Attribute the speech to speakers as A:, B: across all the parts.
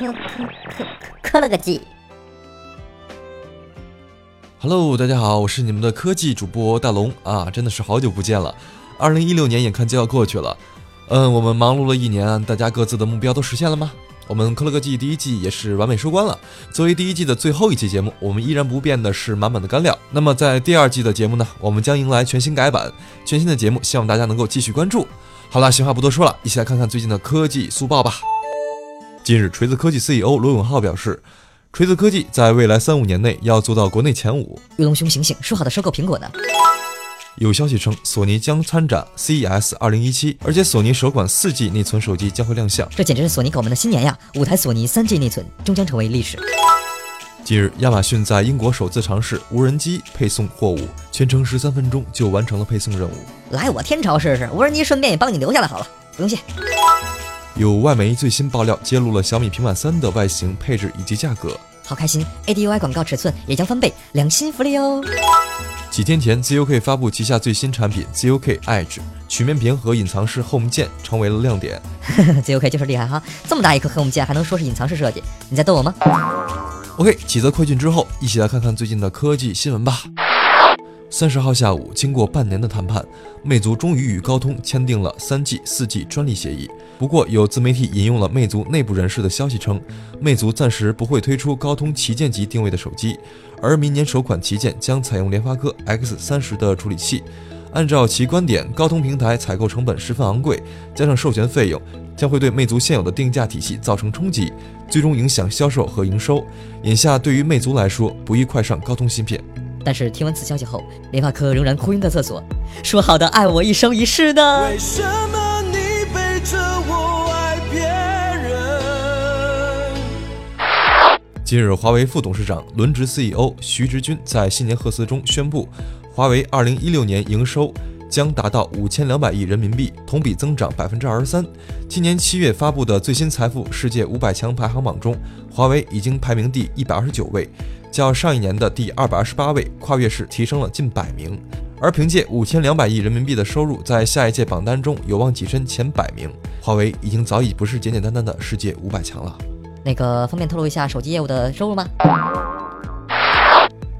A: 科科科科了个技。
B: Hello，大家好，我是你们的科技主播大龙啊，真的是好久不见了。二零一六年眼看就要过去了，嗯，我们忙碌了一年，大家各自的目标都实现了吗？我们科了个技第一季也是完美收官了。作为第一季的最后一期节目，我们依然不变的是满满的干料。那么在第二季的节目呢，我们将迎来全新改版、全新的节目，希望大家能够继续关注。好了，闲话不多说了，一起来看看最近的科技速报吧。近日，锤子科技 CEO 罗永浩表示。锤子科技在未来三五年内要做到国内前五。
A: 玉龙兄醒醒，说好的收购苹果呢？
B: 有消息称，索尼将参展 CES 2017，而且索尼首款 4G 内存手机将会亮相。
A: 这简直是索尼狗们的新年呀！五台索尼 3G 内存终将成为历史。
B: 近日，亚马逊在英国首次尝试无人机配送货物，全程十三分钟就完成了配送任务。
A: 来我天朝试试，无人机顺便也帮你留下来好了，不用谢。
B: 有外媒最新爆料揭露了小米平板三的外形、配置以及价格，
A: 好开心！ADUI 广告尺寸也将翻倍，良心福利哦。
B: 几天前，ZUK 发布旗下最新产品 ZUK Edge，曲面屏和隐藏式 Home 键成为了亮点。
A: ZUK 就是厉害哈，这么大一颗 Home 键还能说是隐藏式设计？你在逗我吗
B: ？OK，几则快讯之后，一起来看看最近的科技新闻吧。三十号下午，经过半年的谈判，魅族终于与高通签订了三 G、四 G 专利协议。不过，有自媒体引用了魅族内部人士的消息称，魅族暂时不会推出高通旗舰级定位的手机，而明年首款旗舰将采用联发科 X 三十的处理器。按照其观点，高通平台采购成本十分昂贵，加上授权费用，将会对魅族现有的定价体系造成冲击，最终影响销售和营收。眼下，对于魅族来说，不宜快上高通芯片。
A: 但是听完此消息后，联发科仍然哭晕在厕所，说好的爱我一生一世呢？为什么你背着我爱别
B: 人？近日，华为副董事长、轮值 CEO 徐直军在新年贺词中宣布，华为2016年营收将达到五千两百亿人民币，同比增长百分之二十三。今年七月发布的最新财富世界五百强排行榜中，华为已经排名第一百二十九位。较上一年的第二百二十八位，跨越式提升了近百名。而凭借五千两百亿人民币的收入，在下一届榜单中有望跻身前百名。华为已经早已不是简简单单的世界五百强了。
A: 那个方便透露一下手机业务的收入吗？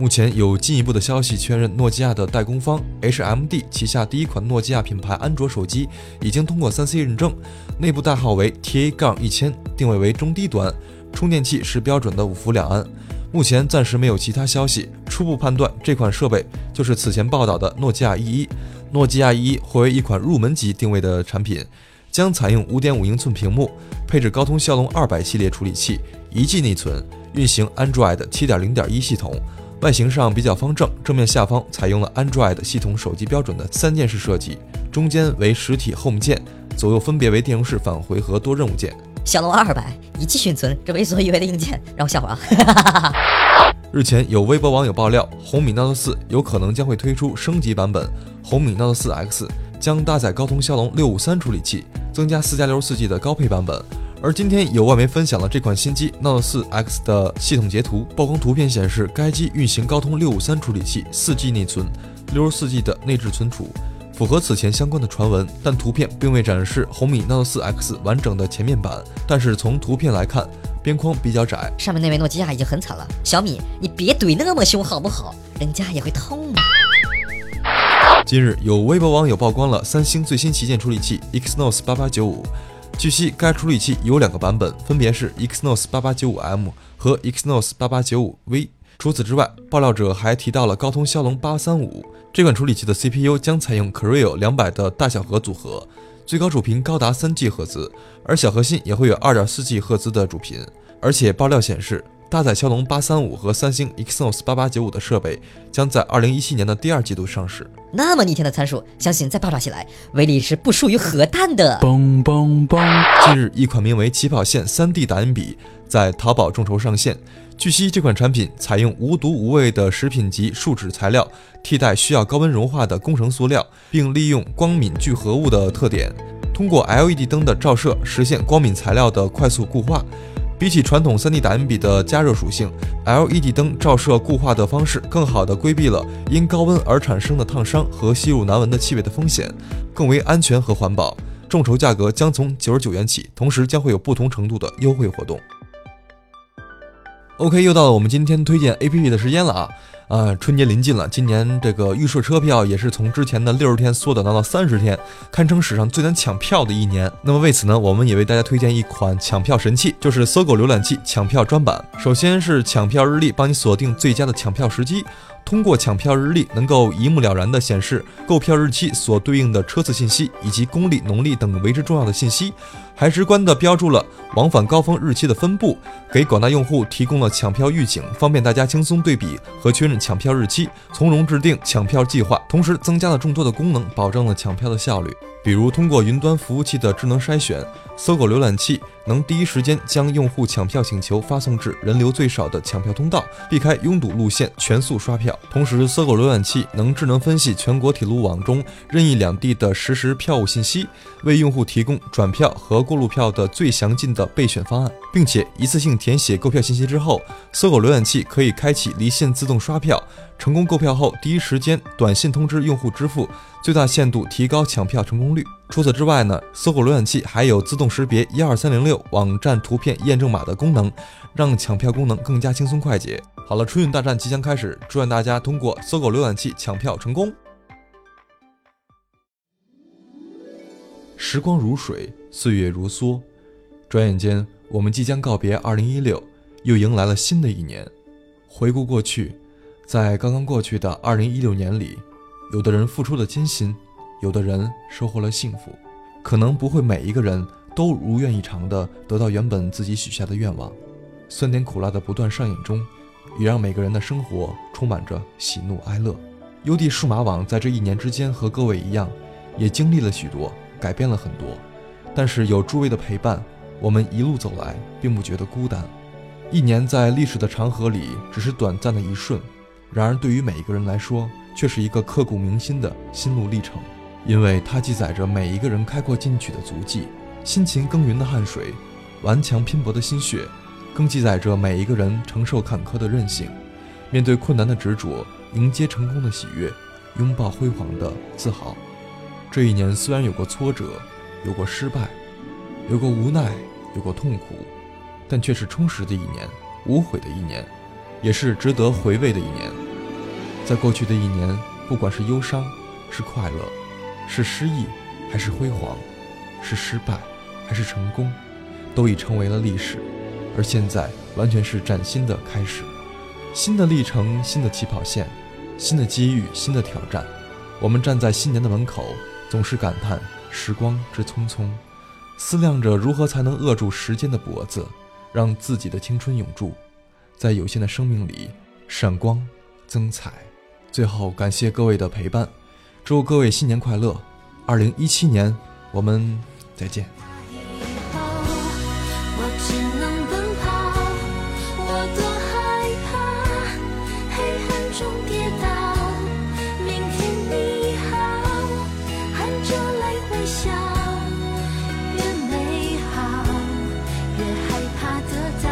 B: 目前有进一步的消息确认，诺基亚的代工方 HMD 旗下第一款诺基亚品牌安卓手机已经通过三 C 认证，内部代号为 TA- 杠一千，定位为中低端，充电器是标准的五伏两安。目前暂时没有其他消息，初步判断这款设备就是此前报道的诺基亚 E1。诺基亚 E1 或为一款入门级定位的产品，将采用5.5英寸屏幕，配置高通骁龙200系列处理器，1G 内存，运行 Android 7.0.1系统。外形上比较方正，正面下方采用了 Android 系统手机标准的三键式设计，中间为实体 Home 键，左右分别为电容式返回和多任务键。
A: 骁龙二百一 G 运存，这为所欲为的硬件让我笑会儿
B: 啊！日前有微博网友爆料，红米 Note 4有可能将会推出升级版本，红米 Note 4 X 将搭载高通骁龙六五三处理器，增加四加六十四 G 的高配版本。而今天有外媒分享了这款新机 Note 4 X 的系统截图，曝光图片显示该机运行高通六五三处理器，四 G 内存，六十四 G 的内置存储。符合此前相关的传闻，但图片并未展示红米 Note 4 X 完整的前面板。但是从图片来看，边框比较窄。
A: 上面那位诺基亚已经很惨了，小米你别怼那么凶好不好？人家也会痛的。
B: 近日有微博网友曝光了三星最新旗舰处理器 Exynos 8895。据悉，该处理器有两个版本，分别是 Exynos 8895M 和 Exynos 8895V。除此之外，爆料者还提到了高通骁龙835这款处理器的 CPU 将采用 c r e o 200的大小核组合，最高主频高达三 G 赫兹，而小核心也会有 2.4G 赫兹的主频。而且爆料显示，搭载骁龙八三五和三星 Exynos 八八九五的设备将在二零一七年的第二季度上市。
A: 那么逆天的参数，相信再爆炸起来，威力是不输于核弹的。
B: 嘣嘣嘣！近日，一款名为起跑线 3D 打印笔在淘宝众筹上线。据悉，这款产品采用无毒无味的食品级树脂材料，替代需要高温融化的工程塑料，并利用光敏聚合物的特点，通过 LED 灯的照射实现光敏材料的快速固化。比起传统 3D 打印笔的加热属性，LED 灯照射固化的方式更好地规避了因高温而产生的烫伤和吸入难闻的气味的风险，更为安全和环保。众筹价格将从九十九元起，同时将会有不同程度的优惠活动。OK，又到了我们今天推荐 APP 的时间了啊！啊，春节临近了，今年这个预售车票也是从之前的六十天缩短到了三十天，堪称史上最难抢票的一年。那么为此呢，我们也为大家推荐一款抢票神器，就是搜狗浏览器抢票专版。首先是抢票日历，帮你锁定最佳的抢票时机。通过抢票日历，能够一目了然地显示购票日期所对应的车次信息，以及公历、农历等为之重要的信息，还直观地标注了往返高峰日期的分布，给广大用户提供了抢票预警，方便大家轻松对比和确认抢票日期，从容制定抢票计划。同时，增加了众多的功能，保证了抢票的效率。比如，通过云端服务器的智能筛选，搜狗浏览器能第一时间将用户抢票请求发送至人流最少的抢票通道，避开拥堵路线，全速刷票。同时，搜狗浏览器能智能分析全国铁路网中任意两地的实时票务信息，为用户提供转票和过路票的最详尽的备选方案，并且一次性填写购票信息之后，搜狗浏览器可以开启离线自动刷票。成功购票后，第一时间短信通知用户支付，最大限度提高抢票成功率。除此之外呢，搜狗浏览器还有自动识别一二三零六网站图片验证码的功能，让抢票功能更加轻松快捷。好了，春运大战即将开始，祝愿大家通过搜狗浏览器抢票成功。时光如水，岁月如梭，转眼间我们即将告别二零一六，又迎来了新的一年。回顾过去。在刚刚过去的二零一六年里，有的人付出了艰辛，有的人收获了幸福，可能不会每一个人都如愿以偿地得到原本自己许下的愿望。酸甜苦辣的不断上演中，也让每个人的生活充满着喜怒哀乐。优地数码网在这一年之间和各位一样，也经历了许多，改变了很多。但是有诸位的陪伴，我们一路走来并不觉得孤单。一年在历史的长河里，只是短暂的一瞬。然而，对于每一个人来说，却是一个刻骨铭心的心路历程，因为它记载着每一个人开阔进取的足迹，辛勤耕耘的汗水，顽强拼搏的心血，更记载着每一个人承受坎坷的韧性，面对困难的执着，迎接成功的喜悦，拥抱辉煌的自豪。这一年虽然有过挫折，有过失败，有过无奈，有过痛苦，但却是充实的一年，无悔的一年。也是值得回味的一年。在过去的一年，不管是忧伤，是快乐，是失意，还是辉煌，是失败，还是成功，都已成为了历史。而现在，完全是崭新的开始，新的历程，新的起跑线，新的机遇，新的挑战。我们站在新年的门口，总是感叹时光之匆匆，思量着如何才能扼住时间的脖子，让自己的青春永驻。在有限的生命里闪光增彩。最后，感谢各位的陪伴，祝各位新年快乐！二零一七年，我们再见。
C: 笑，越美好，越害怕得到